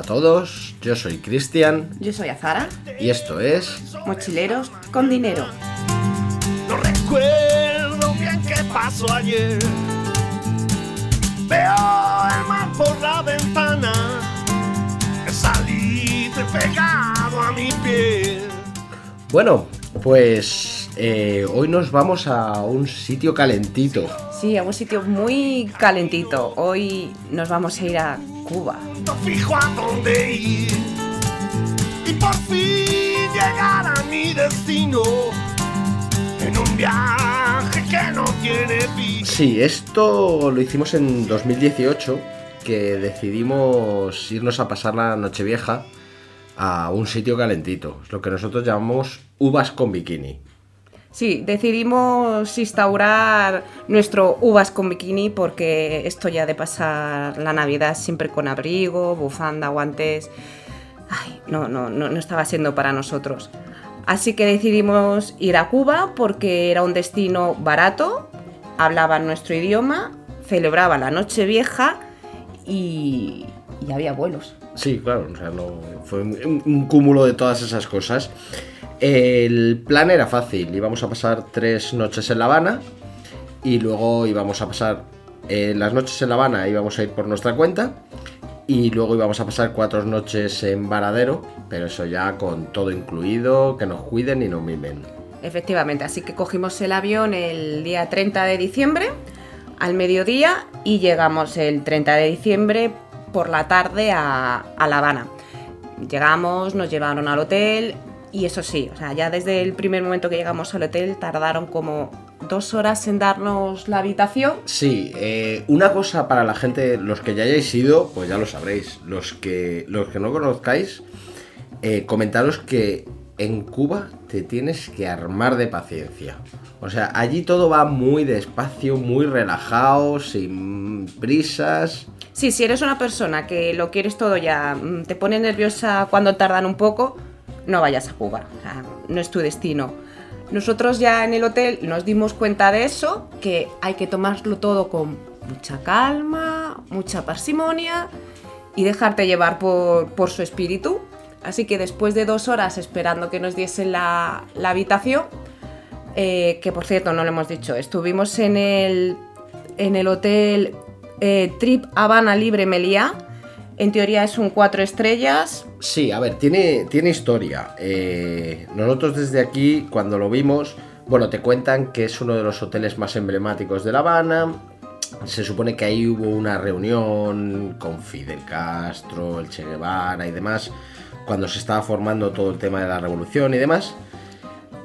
Hola a todos, yo soy Cristian Yo soy Azara, y esto es mochileros con dinero. No recuerdo bien qué pasó ayer. Veo el mar por la ventana. Saliste pegado a mi piel. Bueno, pues eh, hoy nos vamos a un sitio calentito. Sí, a un sitio muy calentito. Hoy nos vamos a ir a Cuba. No fijo a dónde ir. Y por fin llegar a mi destino. En un viaje que no tiene fin. Sí, esto lo hicimos en 2018, que decidimos irnos a pasar la Nochevieja a un sitio calentito, es lo que nosotros llamamos uvas con bikini. Sí, decidimos instaurar nuestro uvas con bikini porque esto ya de pasar la Navidad siempre con abrigo, bufanda, guantes, ay, no, no, no, no estaba siendo para nosotros. Así que decidimos ir a Cuba porque era un destino barato, hablaban nuestro idioma, celebraban la noche vieja y, y había vuelos. Sí, claro, o sea, fue un cúmulo de todas esas cosas. El plan era fácil, íbamos a pasar tres noches en La Habana y luego íbamos a pasar eh, las noches en La Habana, íbamos a ir por nuestra cuenta y luego íbamos a pasar cuatro noches en Varadero, pero eso ya con todo incluido, que nos cuiden y nos mimen. Efectivamente, así que cogimos el avión el día 30 de diciembre al mediodía y llegamos el 30 de diciembre por la tarde a, a La Habana. Llegamos, nos llevaron al hotel y eso sí, o sea, ya desde el primer momento que llegamos al hotel tardaron como dos horas en darnos la habitación. Sí, eh, una cosa para la gente, los que ya hayáis ido, pues ya lo sabréis. Los que, los que no conozcáis, eh, comentaros que en Cuba te tienes que armar de paciencia. O sea, allí todo va muy despacio, muy relajado, sin prisas. Sí, si eres una persona que lo quieres todo ya, mm, te pone nerviosa cuando tardan un poco, no vayas a Cuba. O sea, no es tu destino. Nosotros ya en el hotel nos dimos cuenta de eso, que hay que tomarlo todo con mucha calma, mucha parsimonia y dejarte llevar por, por su espíritu. Así que después de dos horas esperando que nos diesen la, la habitación, eh, que por cierto no lo hemos dicho, estuvimos en el, en el hotel eh, Trip Habana Libre Meliá. En teoría es un cuatro estrellas, Sí, a ver, tiene, tiene historia. Eh, nosotros desde aquí, cuando lo vimos, bueno, te cuentan que es uno de los hoteles más emblemáticos de La Habana. Se supone que ahí hubo una reunión con Fidel Castro, el Che Guevara y demás, cuando se estaba formando todo el tema de la revolución y demás.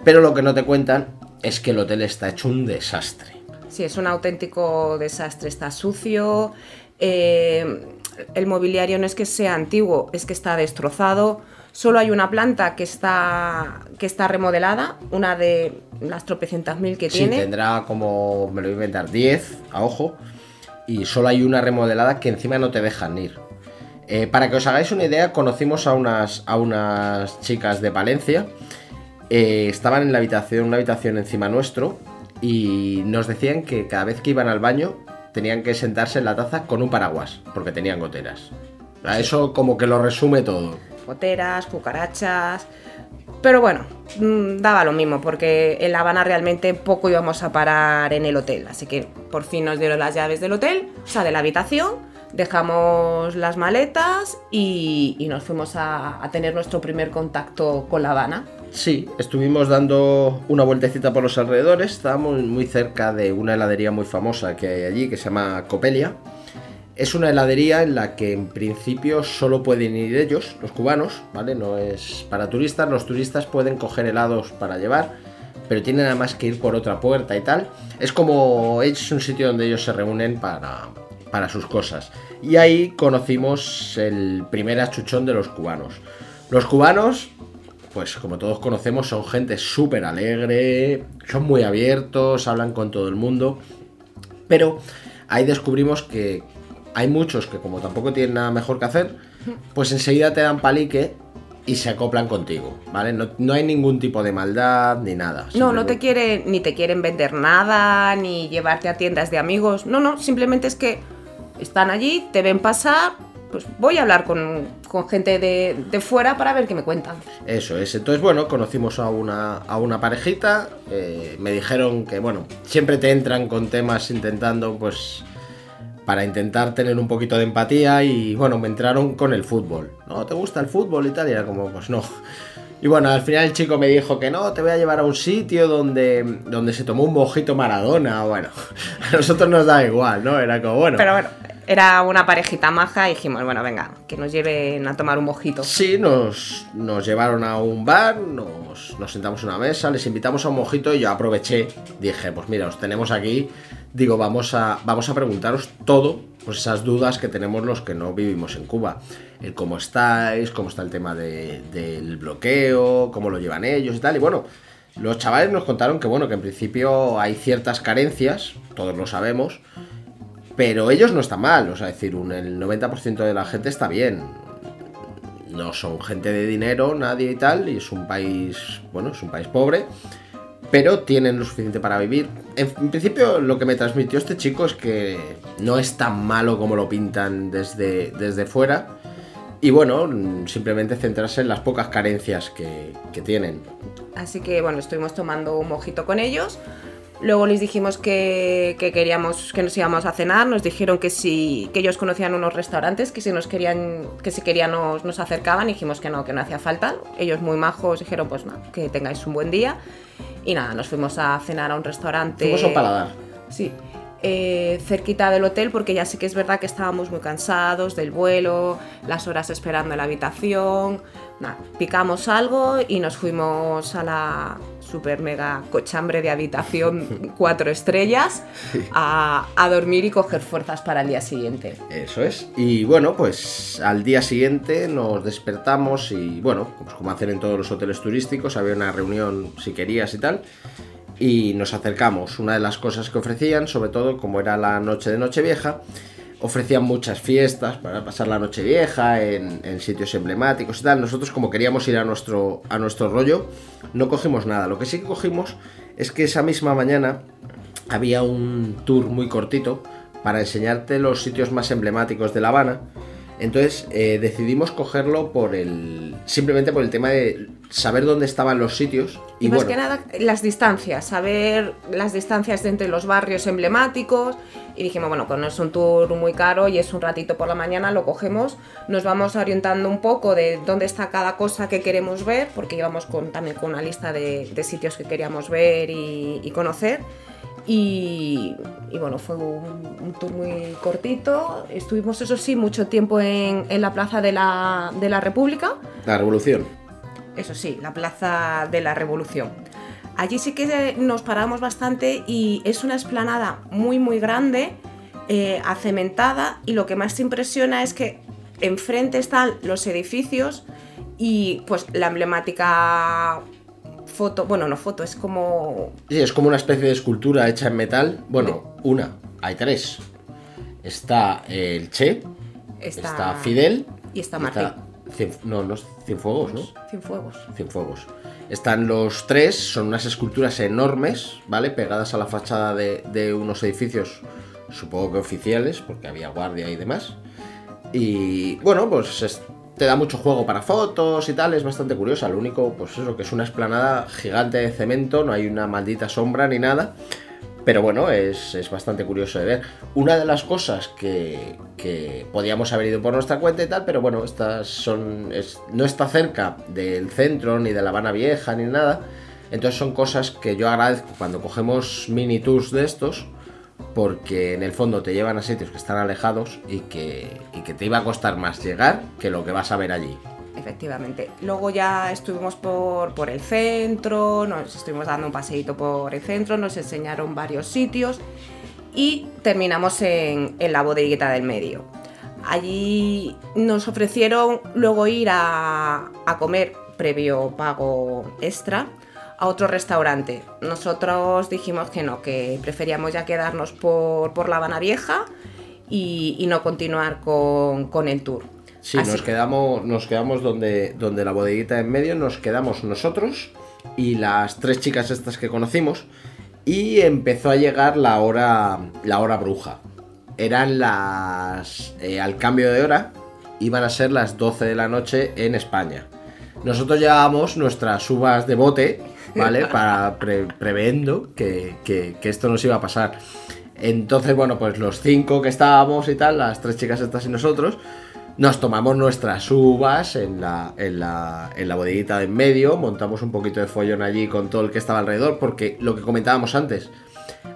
Pero lo que no te cuentan es que el hotel está hecho un desastre. Sí, es un auténtico desastre, está sucio, eh, el mobiliario no es que sea antiguo, es que está destrozado. Solo hay una planta que está, que está remodelada, una de las tropecientas mil que Sí, tiene. tendrá como, me lo voy a inventar, 10 a ojo. Y solo hay una remodelada que encima no te dejan ir. Eh, para que os hagáis una idea, conocimos a unas, a unas chicas de Valencia. Eh, estaban en la habitación, una habitación encima nuestro. Y nos decían que cada vez que iban al baño tenían que sentarse en la taza con un paraguas, porque tenían goteras. Eso como que lo resume todo. Goteras, cucarachas. Pero bueno, mm, daba lo mismo, porque en La Habana realmente poco íbamos a parar en el hotel. Así que por fin nos dieron las llaves del hotel, o sea, de la habitación. Dejamos las maletas y, y nos fuimos a, a tener nuestro primer contacto con La Habana. Sí, estuvimos dando una vueltecita por los alrededores. Estábamos muy cerca de una heladería muy famosa que hay allí, que se llama Copelia. Es una heladería en la que en principio solo pueden ir ellos, los cubanos, ¿vale? No es para turistas. Los turistas pueden coger helados para llevar, pero tienen además que ir por otra puerta y tal. Es como es un sitio donde ellos se reúnen para, para sus cosas. Y ahí conocimos el primer achuchón de los cubanos. Los cubanos pues como todos conocemos, son gente súper alegre, son muy abiertos, hablan con todo el mundo. Pero ahí descubrimos que hay muchos que como tampoco tienen nada mejor que hacer, pues enseguida te dan palique y se acoplan contigo, ¿vale? No, no hay ningún tipo de maldad ni nada. No, no te quieren, ni te quieren vender nada, ni llevarte a tiendas de amigos. No, no, simplemente es que están allí, te ven pasar, pues voy a hablar con, con gente de, de fuera para ver qué me cuentan. Eso es. Entonces, bueno, conocimos a una, a una parejita. eh, me dijeron que, bueno, siempre te entran con temas intentando, pues, para intentar tener un poquito de empatía. Y, bueno, me entraron con el fútbol. ¿No? ¿Te gusta el fútbol y tal? Y era como, pues no. Y bueno, al final el chico me dijo que no, te voy a llevar a un sitio donde, donde se tomó un mojito Maradona. Bueno, a nosotros nos da igual, ¿no? Era como, bueno. Pero bueno, era una parejita maja y dijimos, bueno, venga, que nos lleven a tomar un mojito. Sí, nos, nos llevaron a un bar, nos, nos sentamos en una mesa, les invitamos a un mojito y yo aproveché. Dije, pues mira, os tenemos aquí. Digo, vamos a, vamos a preguntaros todo, pues esas dudas que tenemos los que no vivimos en Cuba. El cómo estáis, cómo está el tema de- del bloqueo, cómo lo llevan ellos y tal. Y bueno, los chavales nos contaron que bueno, que en principio hay ciertas carencias, todos lo sabemos, pero ellos no están mal, o sea, es decir, el 90% de la gente está bien. No son gente de dinero, nadie y tal, y es un país, bueno, es un país pobre, pero tienen lo suficiente para vivir. En, principio, lo que me transmitió este chico es que no es tan malo como lo pintan desde, desde fuera. Y bueno, simplemente centrarse en las pocas carencias que, que tienen. Así que bueno, estuvimos tomando un mojito con ellos. Luego les dijimos que, que queríamos que nos íbamos a cenar. Nos dijeron que si que ellos conocían unos restaurantes que si nos querían que si querían nos, nos acercaban. Dijimos que no, que no hacía falta. Ellos muy majos dijeron pues nada, que tengáis un buen día. Y nada, nos fuimos a cenar a un restaurante. Fuimos a un paladar. Sí. eh, cerquita del hotel porque ya sí que es verdad que estábamos muy cansados del vuelo, las horas esperando en la habitación. Picamos algo y nos fuimos a la super mega cochambre de habitación cuatro estrellas a, a dormir y coger fuerzas para el día siguiente. Eso es. Y bueno, pues al día siguiente nos despertamos y bueno, pues como hacen en todos los hoteles turísticos, había una reunión si querías y tal. Y nos acercamos. Una de las cosas que ofrecían, sobre todo como era la noche de Nochevieja, ofrecían muchas fiestas para pasar la Nochevieja en, en sitios emblemáticos y tal. Nosotros como queríamos ir a nuestro, a nuestro rollo, no cogimos nada. Lo que sí que cogimos es que esa misma mañana había un tour muy cortito para enseñarte los sitios más emblemáticos de La Habana. Entonces eh, decidimos cogerlo por el. simplemente por el tema de saber dónde estaban los sitios. Y, Y, más bueno, que nada las distancias, saber las distancias de entre los barrios emblemáticos. Y dijimos, bueno, pues no es un tour muy caro y es un ratito por la mañana, lo cogemos, nos vamos orientando un poco de dónde está cada cosa que queremos ver, porque íbamos con, también con una lista de, de sitios que queríamos ver y, y conocer. Y, y bueno, fue un, un tour muy cortito. Estuvimos, eso sí, mucho tiempo en, en la Plaza de la, de la República la revolución. eso sí, la Plaza de la Revolución. Allí sí que nos paramos bastante y es una explanada muy muy grande, eh, acementada y lo que más te impresiona es que enfrente están los edificios y pues la emblemática foto, bueno no foto, es como... Sí, es como una especie de escultura hecha en metal. Bueno, una, hay tres. Está el Che, Está, está, Fidel y está Martí. Cien- no, no es Cienfuegos, ¿no? Cienfuegos. Cienfuegos. Están los tres, son unas esculturas enormes, ¿vale? Pegadas a la fachada de, de unos edificios, supongo que oficiales, porque había guardia y demás. Y bueno, pues es- te da mucho juego para fotos y tal, es bastante curiosa. Lo único, pues eso, que es una esplanada gigante de cemento, no hay una maldita sombra ni nada. Pero bueno, es, es bastante curioso de ver. Una de las cosas que, que podíamos haber ido por nuestra cuenta y tal, pero bueno, estas son. es- no está cerca del centro, ni de La Habana Vieja, ni nada. Entonces son cosas que yo agradezco cuando cogemos mini tours de estos, porque en el fondo te llevan a sitios que están alejados y que, y que te iba a costar más llegar que lo que vas a ver allí. Efectivamente. Luego ya estuvimos por, por el centro, nos estuvimos dando un paseíto por el centro, nos enseñaron varios sitios y terminamos en, en la bodeguita del medio. Allí nos ofrecieron luego ir a, a comer previo pago extra a otro restaurante. Nosotros dijimos que no, que preferíamos ya quedarnos por, por La Habana Vieja y, y no continuar con, con el tour. Sí, Así nos quedamos, nos quedamos donde, donde la bodeguita en medio, nos quedamos nosotros y las tres chicas estas que conocimos. Y empezó a llegar la hora, la hora bruja. Eran las. eh, al cambio de hora, iban a ser las 12 de la noche en España. Nosotros llevábamos nuestras uvas de bote, ¿vale? Para pre- previendo que, que- que esto nos iba a pasar. Entonces, bueno, pues los cinco que estábamos y tal, las tres chicas estas y nosotros, nos tomamos nuestras uvas en la, en la, en la bodeguita de en medio, montamos un poquito de follón allí con todo el que estaba alrededor, porque lo que comentábamos antes,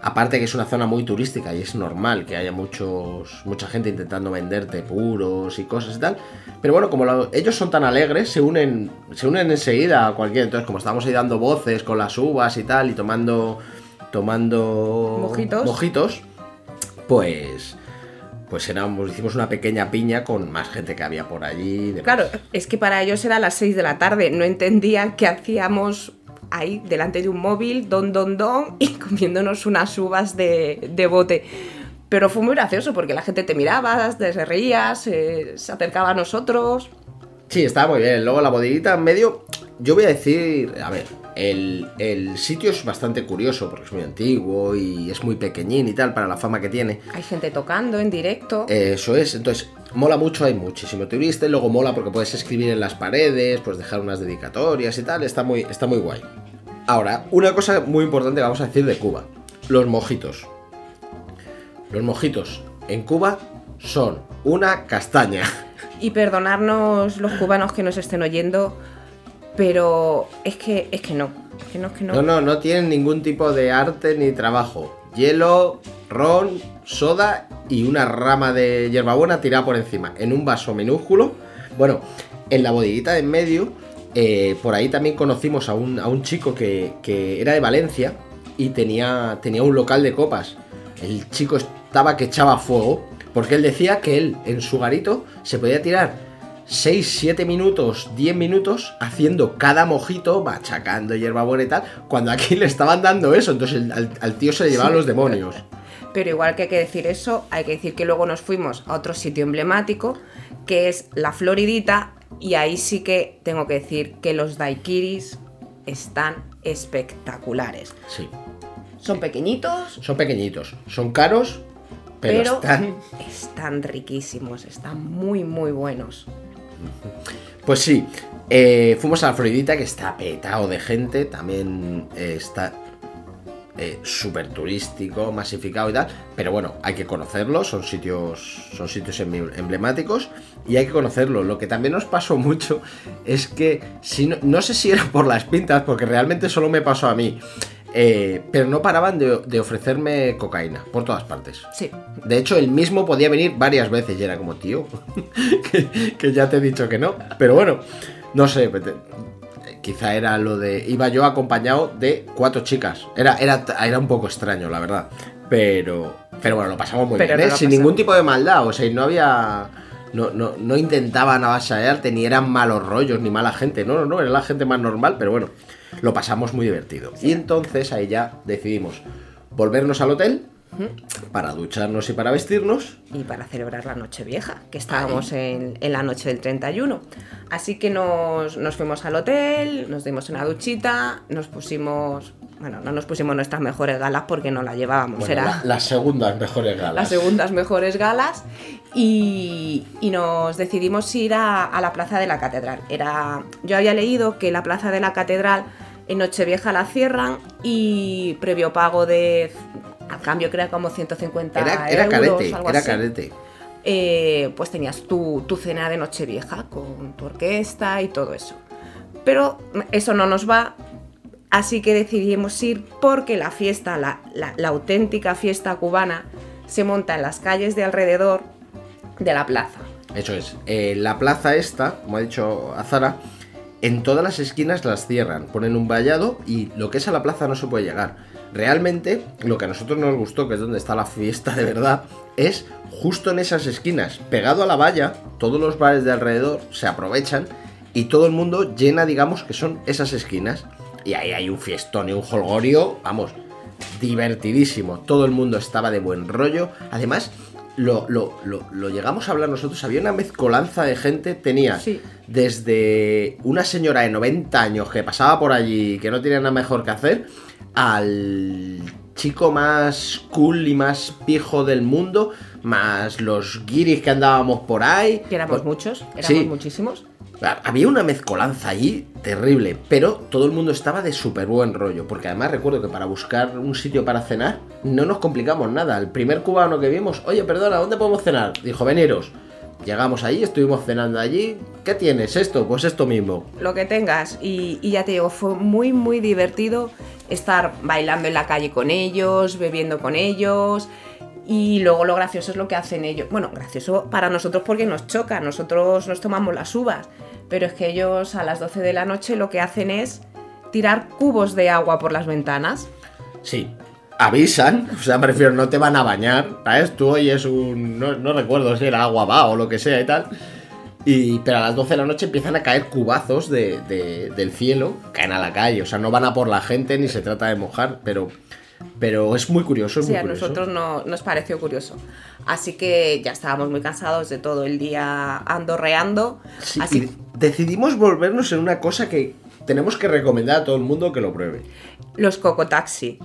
aparte que es una zona muy turística y es normal que haya muchos, mucha gente intentando venderte puros y cosas y tal, pero bueno, como lo- ellos son tan alegres, se unen, se unen enseguida a cualquier, entonces como estábamos ahí dando voces con las uvas y tal y tomando, tomando Mojitos. mojitos, pues pues éramos, hicimos una pequeña piña con más gente que había por allí. Claro, es que para ellos era las 6 de la tarde, no entendían qué hacíamos ahí delante de un móvil, don, don, don, y comiéndonos unas uvas de, de bote. Pero fue muy gracioso porque la gente te miraba, te se reía, se, se acercaba a nosotros. Sí, estaba muy bien. Luego la bodeguita en medio, yo voy a decir, a ver, el, el sitio es bastante curioso porque es muy antiguo y es muy pequeñín y tal para la fama que tiene. Hay gente tocando en directo. Eso es, entonces mola mucho, hay muchísimo turista y luego mola porque puedes escribir en las paredes, pues dejar unas dedicatorias y tal, está muy, está muy guay. Ahora, una cosa muy importante vamos a decir de Cuba, los mojitos. Los mojitos en Cuba son una castaña. Y perdonarnos los cubanos que nos estén oyendo, pero es que, es que no. No, no, no tienen ningún tipo de arte ni trabajo. Hielo, ron, soda y una rama de hierbabuena tirada por encima en un vaso minúsculo. Bueno, en la bodeguita de en medio, eh, por ahí también conocimos a un, a un chico que, que era de Valencia y tenía, tenía un local de copas. El chico estaba que echaba fuego porque él decía que él en su garito se podía tirar 6, 7 minutos, 10 minutos haciendo cada mojito, machacando hierbabuena y tal, cuando aquí le estaban dando eso, entonces al tío se le llevaban los demonios. Pero igual que hay que decir eso, hay que decir que luego nos fuimos a otro sitio emblemático, que es la Floridita, y ahí sí que tengo que decir que los daiquiris están espectaculares. Sí, Son pequeñitos, son pequeñitos, son caros, pero, pero, están... están riquísimos, están muy, muy buenos. Pues sí, eh, fuimos a la Floridita que está petado de gente, también eh, está eh, súper turístico, masificado y tal, pero bueno, hay que conocerlo, son sitios, son sitios em- emblemáticos y hay que conocerlo. Lo que también nos pasó mucho es que, si no, no sé si era por las pintas, porque realmente solo me pasó a mí, eh, pero no paraban de, de ofrecerme cocaína por todas partes. Sí, De hecho, él mismo podía venir varias veces y era como, tío, que, que ya te he dicho que no. Pero bueno, no sé, pues, quizá era lo de... Iba yo acompañado de cuatro chicas. Era, era, era un poco extraño, la verdad. Pero, pero bueno, lo pasamos muy Pero bien, no ¿eh? sin ningún tipo de maldad. O sea, y no había... No, no, no intentaban avasallarte, ni eran malos rollos, ni mala gente. No, no, no, era la gente más normal, pero bueno, lo pasamos muy divertido. Y entonces ahí ya decidimos volvernos al hotel para ducharnos y para vestirnos. y para celebrar la noche vieja, que estábamos en, en la noche del 31. Así que nos, nos fuimos al hotel, nos dimos una duchita, nos pusimos, bueno, no nos pusimos nuestras mejores galas porque no las llevábamos, Bueno, era la- las segundas mejores galas. las segundas mejores galas y, y nos decidimos ir a, a la plaza de la catedral. Era, yo había leído que la plaza de la catedral en Nochevieja la cierran y previo pago de, a cambio creo como 150 Era, era euros, carete, algo era así carete. eh, pues tenías tu, tu cena de Nochevieja con tu orquesta y todo eso. Pero eso no nos va, así que decidimos ir porque la fiesta, la, la- la auténtica fiesta cubana, se monta en las calles de alrededor de la plaza. Eso es. Eh, la plaza esta, como ha dicho Azara, en todas las esquinas las cierran, ponen un vallado y lo que es a la plaza no se puede llegar. Realmente, lo que a nosotros nos gustó, que es donde está la fiesta de verdad, es justo en esas esquinas, pegado a la valla, todos los bares de alrededor se aprovechan y todo el mundo llena, digamos, que son esas esquinas. Y ahí hay un fiestón y un holgorio, vamos, divertidísimo. Todo el mundo estaba de buen rollo. Además, lo, lo- lo- lo llegamos a hablar nosotros. Había una mezcolanza de gente. Tenía Sí. desde una señora de 90 años que pasaba por allí que no tenía nada mejor que hacer, al chico más cool y más viejo del mundo, más los guiris que andábamos por ahí. Que éramos Pues- muchos, éramos sí. muchísimos. Había una mezcolanza allí terrible, pero todo el mundo estaba de súper buen rollo, porque además recuerdo que para buscar un sitio para cenar no nos complicamos nada. El primer cubano que vimos, oye, perdona, ¿dónde podemos cenar? Dijo, veniros. Llegamos allí, estuvimos cenando allí. ¿Qué tienes? Esto, pues esto mismo. Lo que tengas. Y, y ya te digo, fue muy, muy divertido estar bailando en la calle con ellos, bebiendo con ellos. Y luego lo gracioso es lo que hacen ellos. Bueno, gracioso para nosotros porque nos choca, nosotros nos tomamos las uvas. Pero es que ellos a las 12 de la noche lo que hacen es tirar cubos de agua por las ventanas. Sí. Avisan, o sea, me refiero, no te van a bañar, ¿sabes? Tú oyes un. No, no recuerdo si era agua va o lo que sea y tal. Y, pero a las 12 de la noche empiezan a caer cubazos de, de- del cielo, caen a la calle, o sea, no van a por la gente ni se trata de mojar, pero, pero es muy curioso, es Sí, muy a curioso. nosotros no, nos pareció curioso. Así que ya estábamos muy cansados de todo el día andorreando. Sí, así y decidimos volvernos en una cosa que tenemos que recomendar a todo el mundo que lo pruebe. los cocotaxi.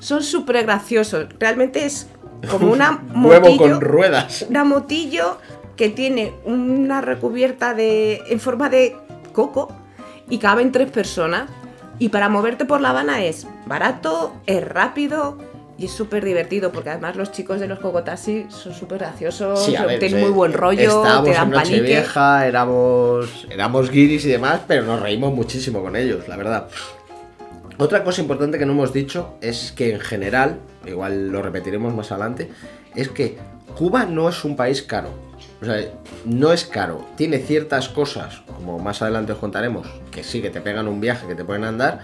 Son súper graciosos. Realmente es como una Huevo motillo, con ruedas. una motillo que tiene una recubierta de en forma de coco y caben tres personas. Y para moverte por La Habana es barato, es rápido y es súper divertido porque además los chicos de los cocotaxi son súper graciosos, Sí, a ver, tienen eh, muy buen rollo, te dan en palique. Nochevieja, éramos, éramos guiris y demás, pero nos reímos muchísimo con ellos, la verdad. Otra cosa importante que no hemos dicho es que en general, igual lo repetiremos más adelante, es que Cuba no es un país caro. O sea, no es caro. Tiene ciertas cosas, como más adelante os contaremos, que sí, que te pegan un viaje, que te pueden andar,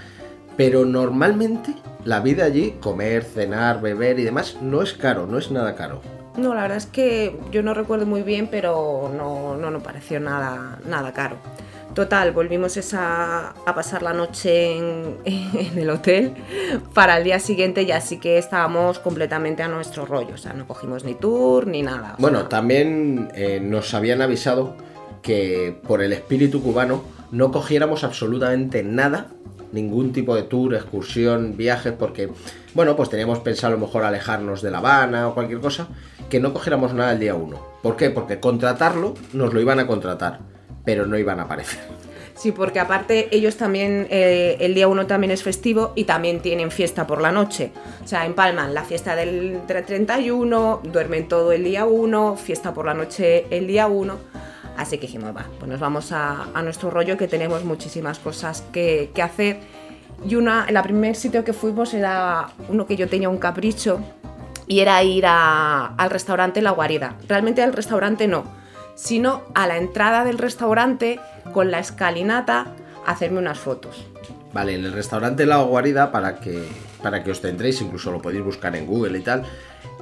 pero normalmente la vida allí, comer, cenar, beber y demás, no es caro, no es nada caro. No, la verdad es que yo no recuerdo muy bien, pero no, no nos pareció nada, nada caro. Total, volvimos esa, a pasar la noche en, en el hotel para el día siguiente ya sí que estábamos completamente a nuestro rollo, o sea, no cogimos ni tour ni nada. Bueno, sea, también eh, nos habían avisado que por el espíritu cubano no cogiéramos absolutamente nada, ningún tipo de tour, excursión, viajes, porque, bueno, pues teníamos pensado a lo mejor alejarnos de La Habana o cualquier cosa, que no cogiéramos nada el día uno. ¿Por qué? Porque contratarlo nos lo iban a contratar, pero no iban a aparecer. Sí, porque aparte ellos también, eh, el día 1 también es festivo y también tienen fiesta por la noche. O sea, empalman la fiesta del 31, duermen todo el día 1, fiesta por la noche el día 1. Así que dijimos, va, pues nos vamos a, nuestro rollo que tenemos muchísimas cosas que, que hacer. Y una, el primer sitio que fuimos era uno que yo tenía un capricho y era ir a- al restaurante La Guarida. Realmente al restaurante no, sino a la entrada del restaurante con la escalinata hacerme unas fotos. Vale, en el restaurante La Guarida, para que, para que os tendréis, incluso lo podéis buscar en Google y tal,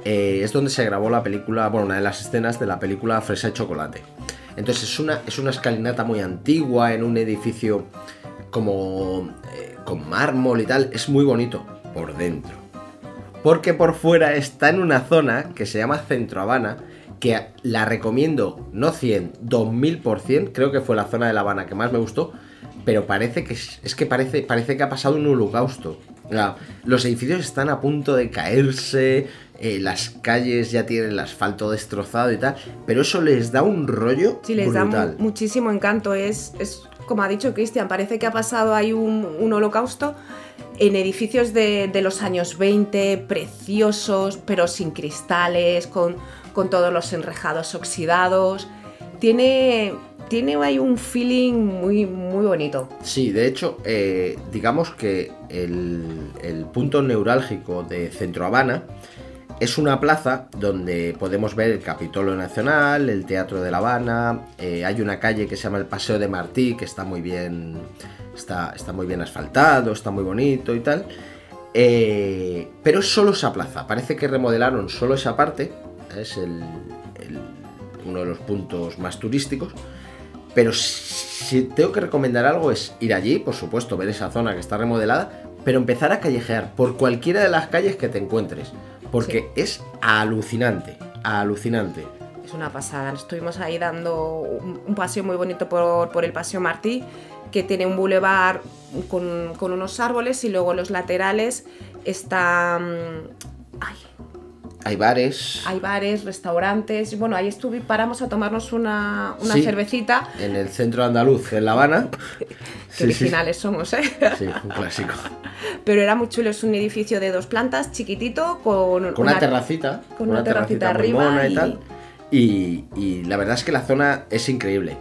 eh, es donde se grabó la película, bueno, una de las escenas de la película Fresa y Chocolate. Entonces es una, es una escalinata muy antigua, en un edificio como eh, con mármol y tal, es muy bonito por dentro. Porque por fuera está en una zona que se llama Centro Habana, que la recomiendo, no 100, 2000%, creo que fue la zona de La Habana que más me gustó, pero parece que es, que parece, parece que ha pasado un holocausto. Los edificios están a punto de caerse, eh, las calles ya tienen el asfalto destrozado y tal, pero eso les da un rollo Sí, les da mu- muchísimo encanto. Es, es, como ha dicho Cristian, parece que ha pasado ahí un, un holocausto en edificios de, de los años 20, preciosos, pero sin cristales, con, con todos los enrejados oxidados. Tiene, tiene un feeling muy, muy bonito. Sí, de hecho, eh, digamos que el, el punto neurálgico de Centro Habana es una plaza donde podemos ver el Capitolio Nacional, el Teatro de La Habana, eh, hay una calle que se llama el Paseo de Martí, que está muy bien, está, está muy bien asfaltado, está muy bonito y tal. Eh, pero es solo esa plaza, parece que remodelaron solo esa parte, es el- el- uno de los puntos más turísticos. Pero si tengo que recomendar algo es ir allí, por supuesto, ver esa zona que está remodelada, pero empezar a callejear por cualquiera de las calles que te encuentres. Porque es alucinante, alucinante. Es una pasada. Estuvimos ahí dando un, un paseo muy bonito por, por el Paseo Martí, que tiene un bulevar con, con unos árboles y luego los laterales está... ay, Hay bares. hay bares, restaurantes. Bueno, ahí estuve, paramos a tomarnos una, una Sí. cervecita. En el centro andaluz, en La Habana. Qué Sí, sí. originales somos, ¿eh? Sí, un clásico. Pero era muy chulo, es un edificio de dos plantas, chiquitito, con, Con una, terracita. con una terracita arriba y- tal. Y, y la verdad es que la zona es increíble.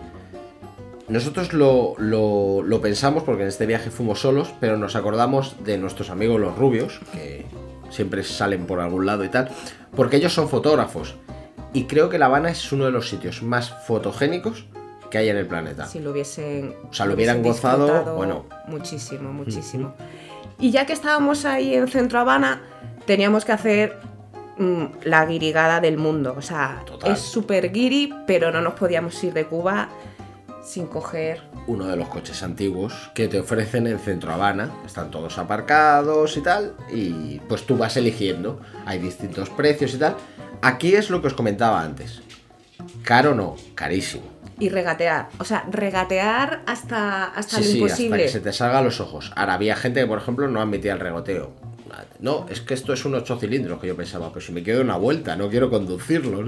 Nosotros lo, lo- lo pensamos porque en este viaje fuimos solos, pero nos acordamos de nuestros amigos los rubios, que siempre salen por algún lado y tal, porque ellos son fotógrafos. Y creo que La Habana es uno de los sitios más fotogénicos que hay en el planeta. Si lo hubiesen. O sea, lo hubieran gozado, bueno. Muchísimo, muchísimo. Y ya que estábamos ahí en Centro Habana, teníamos que hacer mm, la guirigada del mundo. O sea, Total. es súper guiri, pero no nos podíamos ir de Cuba sin coger. uno de los coches antiguos que te ofrecen en Centro Habana. Están todos aparcados y tal. Y pues tú vas eligiendo. Hay distintos precios y tal. Aquí es lo que os comentaba antes. Caro no, carísimo. Y regatear. O sea, regatear hasta, hasta Sí, lo sí, hasta imposible. que se te salga a los ojos. Ahora había gente que, por ejemplo, no admitía el regoteo. No, es que esto es un 8 cilindros que yo pensaba, pues si me quedo una vuelta, no quiero conducirlo,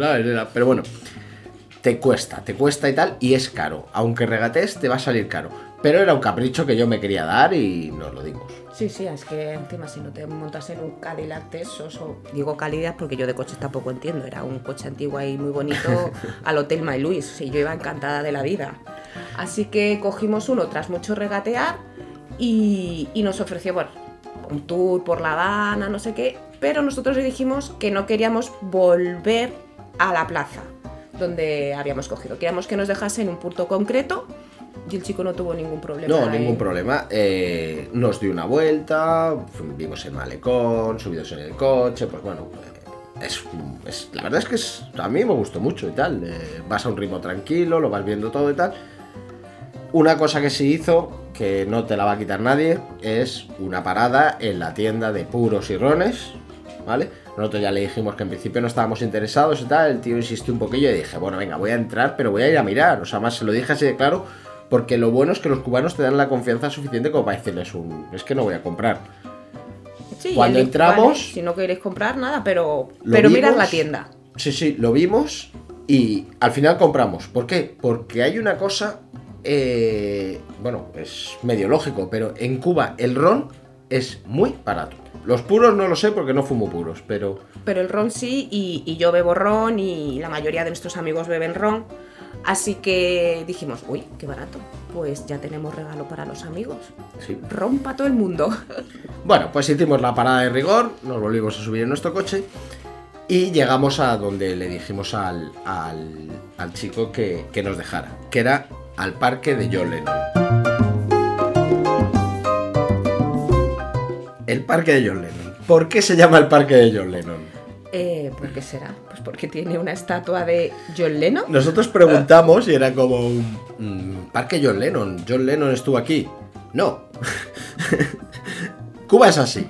Pero bueno, te cuesta, te cuesta y tal, y es caro. Aunque regatees, te va a salir caro. Pero era un capricho que yo me quería dar y nos lo dimos. Sí, sí, es que encima si no te montas en un Cadillac de esos, o digo calidad porque yo de coches tampoco entiendo, era un coche antiguo ahí muy bonito al Hotel May Luis, y yo iba encantada de la vida. Así que cogimos uno tras mucho regatear y, y nos ofreció bueno, un tour por La Habana, no sé qué, pero nosotros le dijimos que no queríamos volver a la plaza donde habíamos cogido, queríamos que nos dejase en un punto concreto y el chico no tuvo ningún problema. No, ningún problema. Eh, nos dio una vuelta, vimos el malecón, subidos en el coche, pues bueno, eh, es, es- la verdad es que es- a mí me gustó mucho y tal. eh, vas a un ritmo tranquilo, lo vas viendo todo y tal. Una cosa que sí hizo, que no te la va a quitar nadie, es una parada en la tienda de puros y rones, ¿vale? Nosotros ya le dijimos que en principio no estábamos interesados y tal, el tío insistió un poquillo y dije, bueno, venga, voy a entrar, pero voy a ir a mirar. O sea, más se lo dije así de claro, porque lo bueno es que los cubanos te dan la confianza suficiente como para decirles un, es que no voy a comprar. Sí, Cuando entramos- "Vale, si no queréis comprar nada, pero, pero mirad la tienda. Sí, sí, lo vimos y al final compramos. ¿Por qué? Porque hay una cosa, eh, bueno, es medio lógico, pero en Cuba el ron es muy barato. Los puros no lo sé porque no fumo puros, pero Pero el ron sí, y, y yo bebo ron, y la mayoría de nuestros amigos beben ron. Así que dijimos, uy, qué barato. Pues ya tenemos regalo para los amigos. sí. Ron para todo el mundo. Bueno, pues hicimos la parada de rigor, nos volvimos a subir en nuestro coche y llegamos a donde le dijimos al, al, al chico que, que nos dejara, que era al parque de John Lennon. El parque de John Lennon. ¿Por qué se llama el parque de John Lennon? Eh, ¿Por qué será? Pues porque tiene una estatua de John Lennon. Nosotros preguntamos y era como un mm, parque John Lennon. John Lennon estuvo aquí. No. Cuba es así.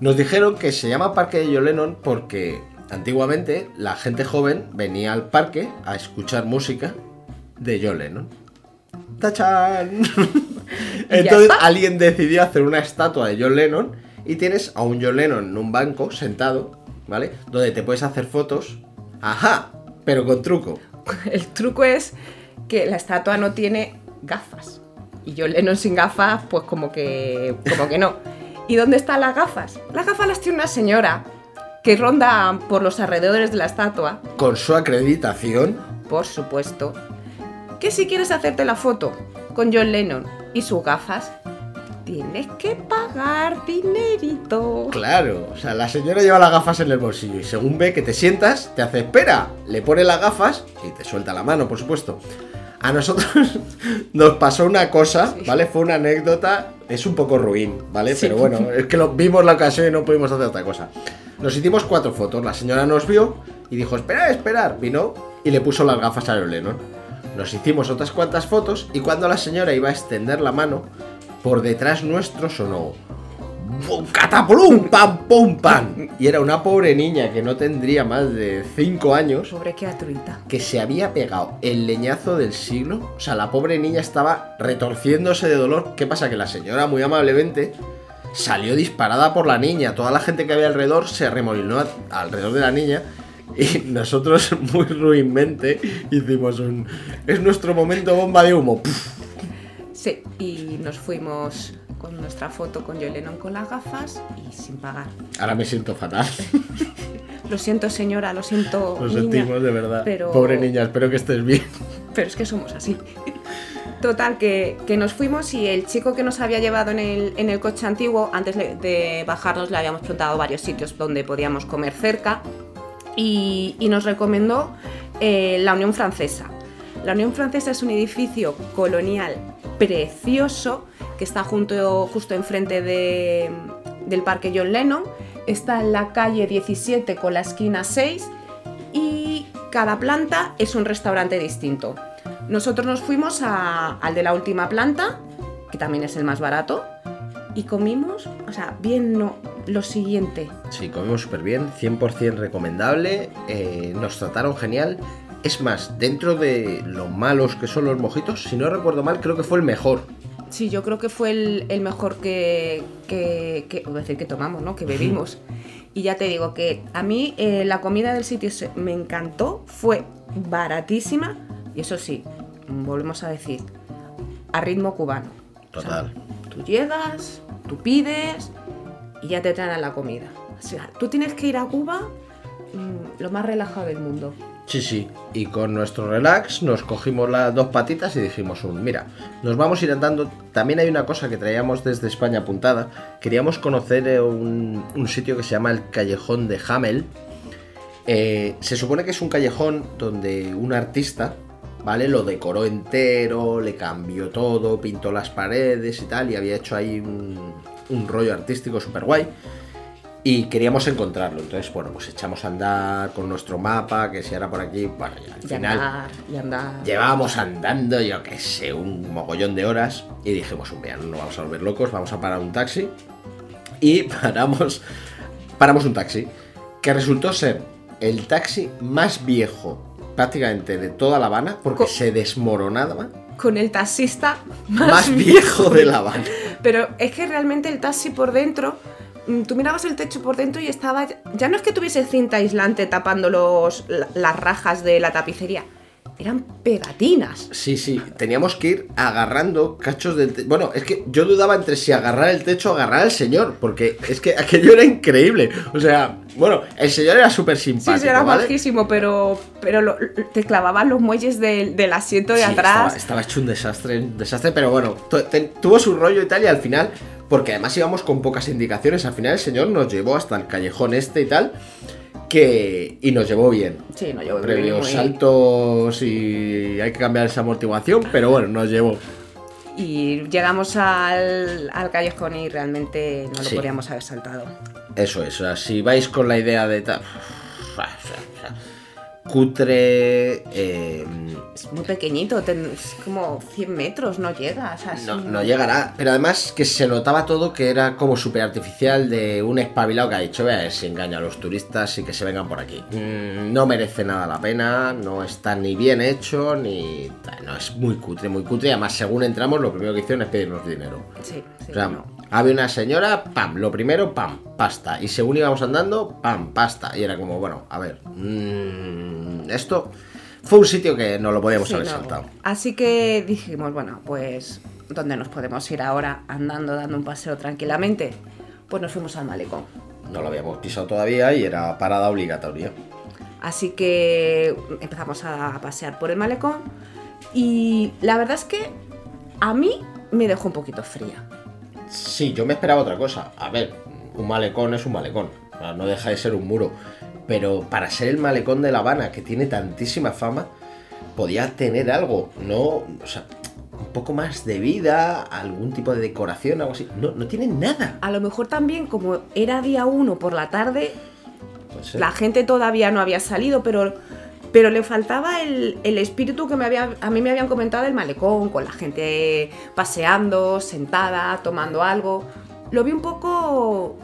Nos dijeron que se llama parque de John Lennon porque antiguamente la gente joven venía al parque a escuchar música de John Lennon. ¡Tachán! Entonces alguien decidió hacer una estatua de John Lennon y tienes a un John Lennon en un banco sentado, ¿vale? Donde te puedes hacer fotos. ¡Ajá! Pero con truco. El truco es que la estatua no tiene gafas. Y John Lennon sin gafas, pues como que, como que no. ¿Y dónde están las gafas? Las gafas las tiene una señora que ronda por los alrededores de la estatua, Con su acreditación. por supuesto. Que si quieres hacerte la foto con John Lennon y sus gafas, tienes que pagar dinerito. Claro, o sea, la señora lleva las gafas en el bolsillo y según ve que te sientas, te hace espera, le pone las gafas y te suelta la mano, por supuesto. A nosotros nos pasó una cosa, ¿vale? Fue una anécdota, es un poco ruin, ¿vale? Sí. Pero bueno, es que lo, vimos la ocasión y no pudimos hacer otra cosa. Nos hicimos cuatro fotos, la señora nos vio y dijo, esperar, esperar, vino y le puso las gafas a Lennon. Nos hicimos otras cuantas fotos y cuando la señora iba a extender la mano, por detrás nuestro sonó ¡Bum, ¡Catapulum! ¡Pam! ¡Pum! ¡Pam! Y era una pobre niña que no tendría más de 5 años Sobre qué atruita. que se había pegado el leñazo del siglo. O sea, la pobre niña estaba retorciéndose de dolor. ¿Qué pasa? Que la señora, muy amablemente, salió disparada por la niña. Toda la gente que había alrededor se remolinó alrededor de la niña. Y nosotros muy ruinmente hicimos un... Es nuestro momento bomba de humo. Puf. Sí, y nos fuimos con nuestra foto con Joy Lennon con las gafas y sin pagar. Ahora me siento fatal. Lo siento, señora, lo siento. Lo niña, sentimos de verdad. Pero... Pobre niña, espero que estés bien. Pero es que somos así. Total, que, que nos fuimos y el chico que nos había llevado en el, en el coche antiguo, antes de bajarnos le habíamos preguntado varios sitios donde podíamos comer cerca y, y nos recomendó eh, la Unión Francesa. La Unión Francesa es un edificio colonial precioso que está junto, justo enfrente de- del Parque John Lennon. Está en la calle 17 con la esquina 6 y cada planta es un restaurante distinto. Nosotros nos fuimos al de la última planta, que también es el más barato, y comimos, o sea, bien no, lo siguiente. Sí, comimos súper bien, 100% recomendable, eh, nos trataron genial. Es más, dentro de lo malos que son los mojitos, si no recuerdo mal, creo que fue el mejor. Sí, yo creo que fue el, el mejor que, que, decir que tomamos, ¿no? Que bebimos. Y ya te digo que a mí eh, la comida del sitio se- me encantó, fue baratísima y eso sí, volvemos a decir, a ritmo cubano. O sea, Total. tú llegas, tú pides y ya te traen la comida. O sea, tú tienes que ir a Cuba mm, lo más relajado del mundo. Sí, sí. Y con nuestro relax nos cogimos las dos patitas y dijimos un, mira, nos vamos a ir andando. También hay una cosa que traíamos desde España apuntada. Queríamos conocer eh, un, un sitio que se llama el Callejón de Hamel. Eh, se supone que es un callejón donde un artista, ¿vale? Lo decoró entero, le cambió todo, pintó las paredes y tal, y había hecho ahí un, un rollo artístico súper guay. Y queríamos encontrarlo. Entonces, bueno, pues echamos a andar con nuestro mapa, que si era por aquí, bueno, y al Y final andar, y andar. llevábamos andando, yo qué sé, un mogollón de horas. Y dijimos, un día no nos vamos a volver locos, vamos a parar un taxi. Y paramos, paramos un taxi, que resultó ser el taxi más viejo prácticamente de toda La Habana, porque Co- se desmoronaba. Con el taxista más, Más viejo de La Habana. Pero es que realmente el taxi por dentro, tú mirabas el techo por dentro y estaba. Ya no es que tuviese cinta aislante tapando los, la- las rajas de la tapicería, eran pegatinas. Sí, sí, teníamos que ir agarrando cachos del techo. Bueno, es que yo dudaba entre si agarrar el techo o agarrar al señor, porque es que aquello era increíble. O sea, bueno, el señor era súper Sí, simpático. sí, era ¿vale? bajísimo, pero, pero lo- te clavaban los muelles del, del asiento de Sí, atrás. Estaba, estaba hecho un desastre, un desastre, pero bueno, te- tuvo su rollo y tal, y al final, porque además íbamos con pocas indicaciones, al final el señor nos llevó hasta el callejón este y tal, que. y nos llevó bien. Sí, no, yo Previos muy- saltos y hay que cambiar esa amortiguación, pero bueno, nos llevó. Y llegamos al, al callejón y realmente no lo Sí. podríamos haber saltado. Eso es, o sea, si vais con la idea de tal. Cutre. eh, Es muy pequeñito, es como 100 metros, no llega. o sea, no, no llegará. Pero además que se notaba todo que era como súper artificial de un espabilado que ha dicho, vea, si engaña a los turistas y que se vengan por aquí. Mm, no merece nada la pena, no está ni bien hecho, ni... No, es muy cutre, muy cutre. Y además, según entramos, lo primero que hicieron es pedirnos dinero. Sí, sí, O sea, no. Había una señora, pam, lo primero, pam, pasta. Y según íbamos andando, pam, pasta. Y era como, bueno, a ver, mm, esto fue un sitio que no lo podíamos Sí, haber no. saltado. Así que dijimos, bueno, pues, ¿dónde nos podemos ir ahora andando, dando un paseo tranquilamente? Pues nos fuimos al malecón. No lo habíamos pisado todavía y era parada obligatoria. Así que empezamos a pasear por el malecón y la verdad es que a mí me dejó un poquito fría. Sí, yo me esperaba otra cosa. A ver, un malecón es un malecón. No deja de ser un muro. Pero para ser el malecón de La Habana, que tiene tantísima fama, podía tener algo. No, o sea, un poco más de vida, algún tipo de decoración, algo así. No, no tiene nada. A lo mejor también como era día uno por la tarde, la gente todavía no había salido, pero, pero le faltaba el, espíritu que a mí me habían comentado del malecón, con la gente paseando, sentada, tomando algo. Lo vi un poco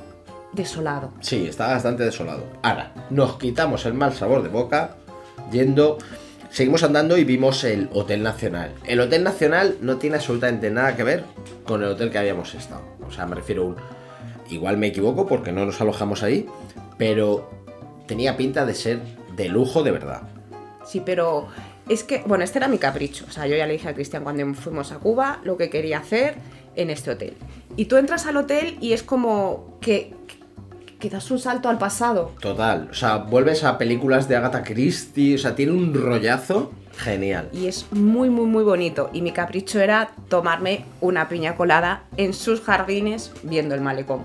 desolado. Sí, está bastante desolado. Ahora, nos quitamos el mal sabor de boca yendo. Seguimos andando y vimos el Hotel Nacional. El Hotel Nacional no tiene absolutamente nada que ver con el hotel que habíamos estado. O sea, me refiero a un. igual me equivoco porque no nos alojamos ahí, pero tenía pinta de ser de lujo de verdad. Sí, pero es que, bueno, este era mi capricho. O sea, yo ya le dije a Cristian cuando fuimos a Cuba lo que quería hacer en este hotel. Y tú entras al hotel y es como que, que das un salto al pasado. Total, o sea, vuelves a películas de Agatha Christie, o sea, tiene un rollazo genial. Y es muy, muy, muy bonito. Y mi capricho era tomarme una piña colada en sus jardines viendo el malecón.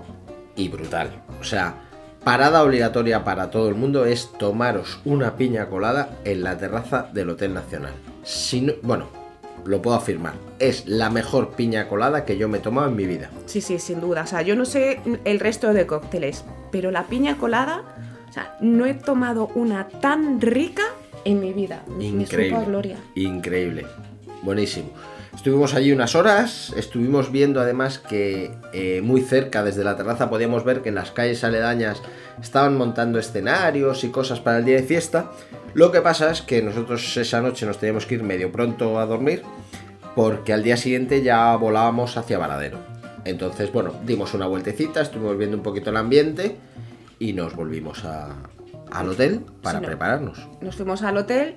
Y brutal, o sea, parada obligatoria para todo el mundo es tomaros una piña colada en la terraza del Hotel Nacional. Si no- bueno, lo puedo afirmar, es la mejor piña colada que yo me he tomado en mi vida. Sí, sí, sin duda. O sea, yo no sé el resto de cócteles, pero la piña colada, o sea, no he tomado una tan rica en mi vida. Me supo a Increíble. gloria. Increíble. Buenísimo. Estuvimos allí unas horas, estuvimos viendo además que eh, muy cerca desde la terraza podíamos ver que en las calles aledañas estaban montando escenarios y cosas para el día de fiesta. Lo que pasa es que nosotros esa noche nos teníamos que ir medio pronto a dormir porque al día siguiente ya volábamos hacia Varadero. Entonces, bueno, dimos una vueltecita, estuvimos viendo un poquito el ambiente y nos volvimos a- al hotel para Sí, no. prepararnos. Nos fuimos al hotel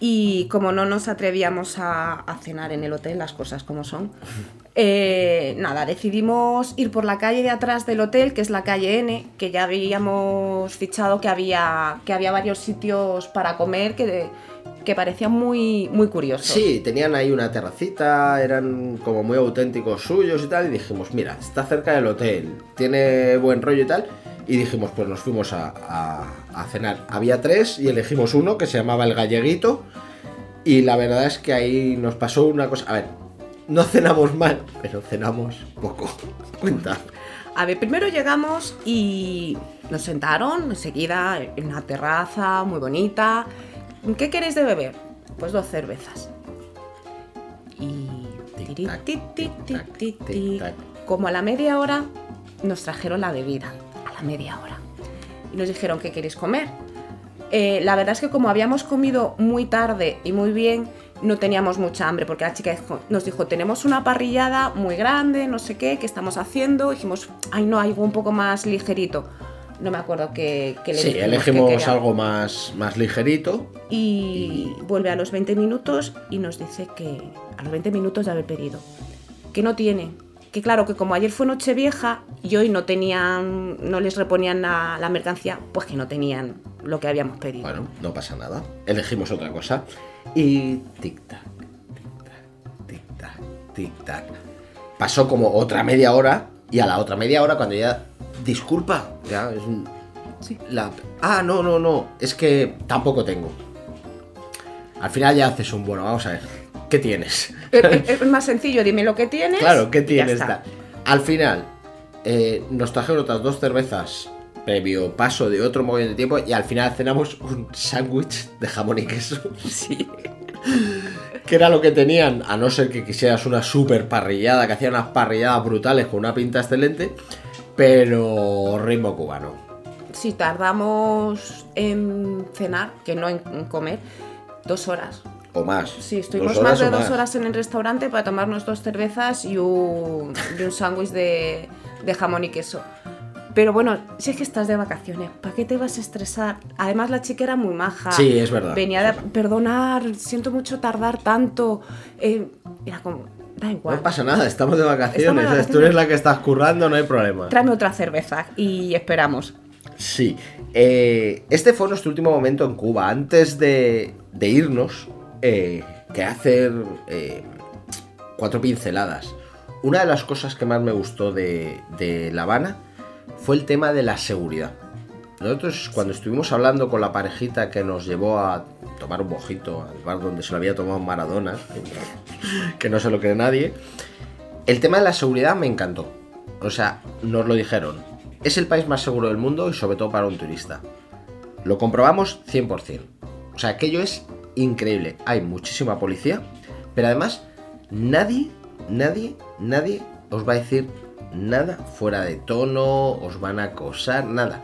y como no nos atrevíamos a, a cenar en el hotel, las cosas como son, eh, nada, decidimos ir por la calle de atrás del hotel, que es la calle N, que ya habíamos fichado que había, que había varios sitios para comer que, que parecían muy, muy curiosos. Sí, tenían ahí una terracita, eran como muy auténticos suyos y tal, y dijimos, mira, está cerca del hotel, tiene buen rollo y tal, y dijimos, pues nos fuimos a, a- a cenar. Había tres y elegimos uno que se llamaba El Galleguito, y la verdad es que ahí nos pasó una cosa, a ver, no cenamos mal, pero cenamos poco. Cuenta. A ver, primero llegamos y nos sentaron enseguida en una terraza muy bonita. ¿Qué queréis de beber? Pues dos cervezas. Y... Como a la media hora nos trajeron la bebida. A la media hora. Y nos dijeron, ¿qué queréis comer? Eh, la verdad es que como habíamos comido muy tarde y muy bien, no teníamos mucha hambre, porque la chica nos dijo, tenemos una parrillada muy grande, no sé qué, ¿qué estamos haciendo? dijimos, ay no, algo un poco más ligerito. No me acuerdo qué, qué le Sí, que elegimos algo más, más ligerito. Y vuelve a los 20 minutos y nos dice que a los 20 minutos de haber pedido, que no tiene. Que claro, que como ayer fue Nochevieja y hoy no tenían, no les reponían la, la mercancía, pues que no tenían lo que habíamos pedido. Bueno, no pasa nada. Elegimos otra cosa. Y tic-tac, tic-tac, tic-tac, tic-tac. Pasó como otra media hora. Y a la otra media hora, cuando ya. Disculpa, ya es un- Sí. la- Ah, no, no, no. Es que tampoco tengo. Al final ya haces un bueno, vamos a ver. ¿Qué tienes? Es, más sencillo, dime lo que tienes. Claro, ¿qué tienes? Al final, eh, nos trajeron otras dos cervezas previo paso de otro mogollón de tiempo y al final cenamos un sándwich de jamón y queso. Sí. Que era lo que tenían, a no ser que quisieras una super parrillada, que hacían unas parrilladas brutales con una pinta excelente, pero ritmo cubano. Sí, tardamos en cenar, que no en comer, dos horas. O más. Sí, estuvimos más de dos horas en el restaurante para tomarnos dos cervezas y un, y un sándwich de, de jamón y queso. Pero bueno, si es que estás de vacaciones, ¿para qué te vas a estresar? Además, la chica era muy maja. Sí, es verdad. Venía de perdonar, siento mucho tardar tanto. Eh, era como, da igual. No pasa nada, estamos de vacaciones. Estamos de ¿sabes? Tú eres la que estás currando, no hay problema. Tráeme otra cerveza y esperamos. Sí, eh, este fue nuestro último momento en Cuba. Antes de, de irnos, eh, que hacer eh, cuatro pinceladas. Una de las cosas que más me gustó de, de La Habana fue el tema de la seguridad. Nosotros cuando estuvimos hablando con la parejita que nos llevó a tomar un mojito al bar donde se lo había tomado Maradona, que, no se lo cree nadie, el tema de la seguridad me encantó. O sea, nos lo dijeron. Es el país más seguro del mundo y sobre todo para un turista. Lo comprobamos 100%. O sea, aquello es increíble. Hay muchísima policía, pero además nadie, nadie, nadie os va a decir nada fuera de tono, os van a acosar, nada.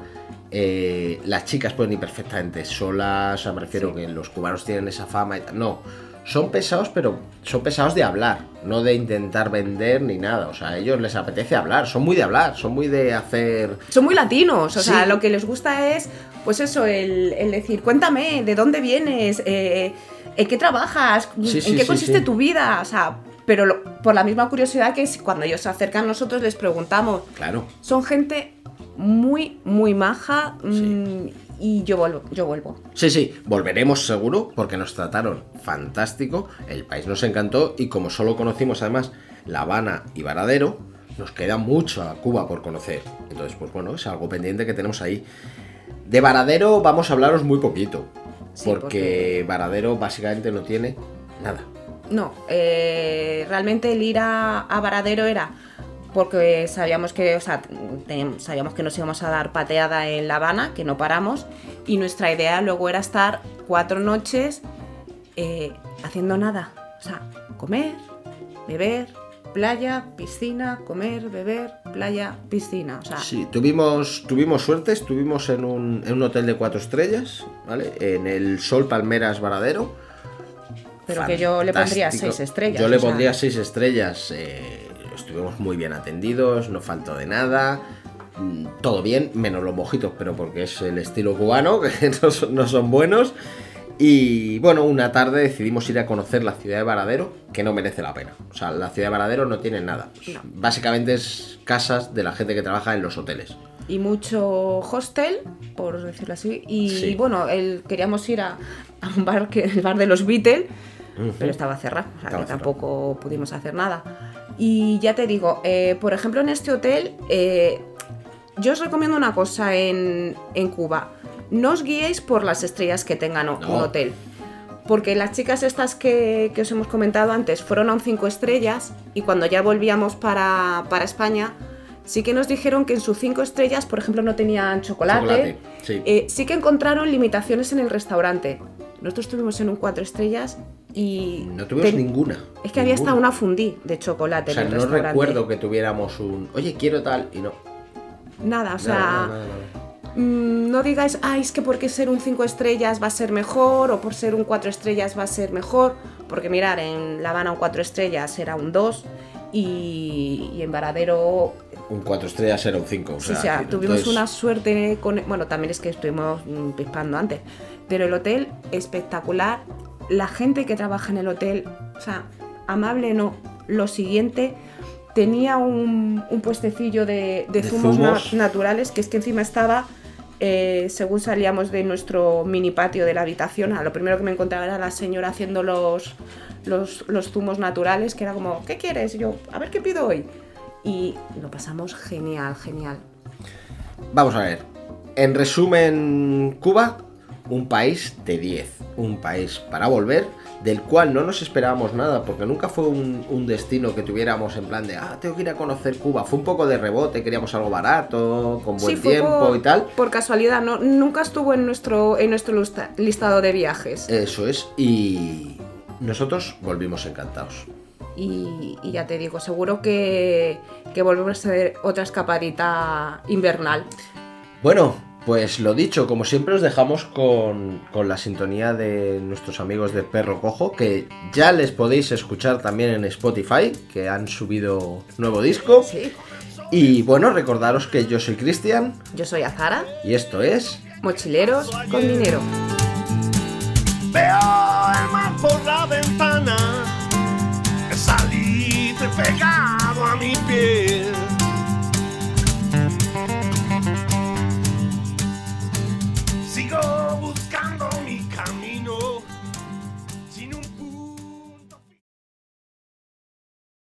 Eh, las chicas pueden ir perfectamente solas, o sea, me refiero que los cubanos tienen esa fama y tal. No, son pesados, pero son pesados de hablar, no de intentar vender ni nada. O sea, a ellos les apetece hablar, son muy de hablar, son muy de hacer... Son muy latinos, o Sí. sea, lo que les gusta es, pues eso, el, el decir, cuéntame, ¿de dónde vienes? Eh, ¿En qué trabajas? Sí, ¿En sí, qué consiste tu vida? O sea, pero lo- por la misma curiosidad que cuando ellos se acercan nosotros les preguntamos. Claro. Son gente muy, muy maja mm, y yo vuelvo, yo vuelvo. Sí, sí, volveremos seguro porque nos trataron fantástico, el país nos encantó y como solo conocimos además La Habana y Varadero, nos queda mucho a Cuba por conocer. Entonces, pues bueno, es algo pendiente que tenemos ahí. De Varadero vamos a hablaros muy poquito, Sí, porque, porque- Varadero básicamente no tiene nada. No, eh, realmente el ir a, a Varadero era porque sabíamos que, o sea, teníamos- sabíamos que nos íbamos a dar pateada en La Habana, que no paramos, y nuestra idea luego era estar cuatro noches eh, haciendo nada. O sea, comer, beber, playa, piscina, comer, beber, playa, piscina. O sea, Sí, tuvimos, tuvimos suerte, estuvimos en un, en un hotel de cuatro estrellas, ¿vale? En el Sol Palmeras Varadero. pero que yo le pondría seis estrellas. Yo le sea, pondría seis estrellas. eh, estuvimos muy bien atendidos, no faltó de nada. mm, Todo bien, menos los mojitos, pero porque es el estilo cubano, que no son, no son buenos. Y bueno, una tarde decidimos ir a conocer la ciudad de Varadero, que no merece la pena. O sea, la ciudad de Varadero no tiene nada. No. Básicamente es casas de la gente que trabaja en los hoteles. y mucho hostel, por decirlo así. Y Sí. bueno, el, queríamos ir a, a un bar, que el bar de los Beatles, pero estaba cerrado, o sea Estaba que cerrado. tampoco pudimos hacer nada. Y ya te digo, eh, por ejemplo, en este hotel, eh, yo os recomiendo una cosa en, en Cuba. No os guiéis por las estrellas que tengan No. un hotel. Porque las chicas estas que, que os hemos comentado antes fueron a un 5 estrellas y cuando ya volvíamos para, para España, sí que nos dijeron que en sus 5 estrellas, por ejemplo, no tenían chocolate. Chocolate, sí. Eh, sí que encontraron limitaciones en el restaurante. Nosotros estuvimos en un 4 estrellas y... No tuvimos ten- ninguna. Es que había hasta una fundí de chocolate O sea, en el no recuerdo que tuviéramos un. Oye, quiero tal. Y no. Nada, o sea... Nada, nada, nada, nada. Mm, no digáis, ay, es que porque ser un 5 estrellas va a ser mejor o por ser un 4 estrellas va a ser mejor, porque mirar, en La Habana un 4 estrellas era un 2 y, y en Varadero, Un 4 estrellas era un 5. O sí, sea, o sea, que- tuvimos entonces, una suerte con... Bueno, también es que estuvimos mm, pispando antes, pero el hotel espectacular, la gente que trabaja en el hotel, o sea, amable no, lo siguiente... Tenía un, un puestecillo de, de De zumos, na- zumos. naturales, que es que encima estaba eh, según salíamos de nuestro mini patio de la habitación, a lo primero que me encontraba era la señora haciendo los, los, los zumos naturales, que era como, ¿qué quieres? Y yo, a ver qué pido hoy. Y lo pasamos genial, genial. Vamos a ver. En resumen, Cuba, un país de 10. Un país para volver, del cual no nos esperábamos nada, porque nunca fue un, un destino que tuviéramos en plan de, ah, tengo que ir a conocer Cuba. Fue un poco de rebote, queríamos algo barato, con buen Sí, fue tiempo por, y tal. Por casualidad, no, nunca estuvo en nuestro, en nuestro lista- listado de viajes. Eso es, y nosotros volvimos encantados. Y, y ya te digo, seguro que, que volvemos a hacer otra escapadita invernal. Bueno, pues lo dicho, como siempre os dejamos con, con, la sintonía de nuestros amigos de Perro Cojo, que ya les podéis escuchar también en Spotify, que han subido nuevo disco. Sí. Y bueno, recordaros que yo soy Cristian. Yo soy Azara. Y esto es... Mochileros con dinero. Veo el mar por la ventana, pegado a mi pie.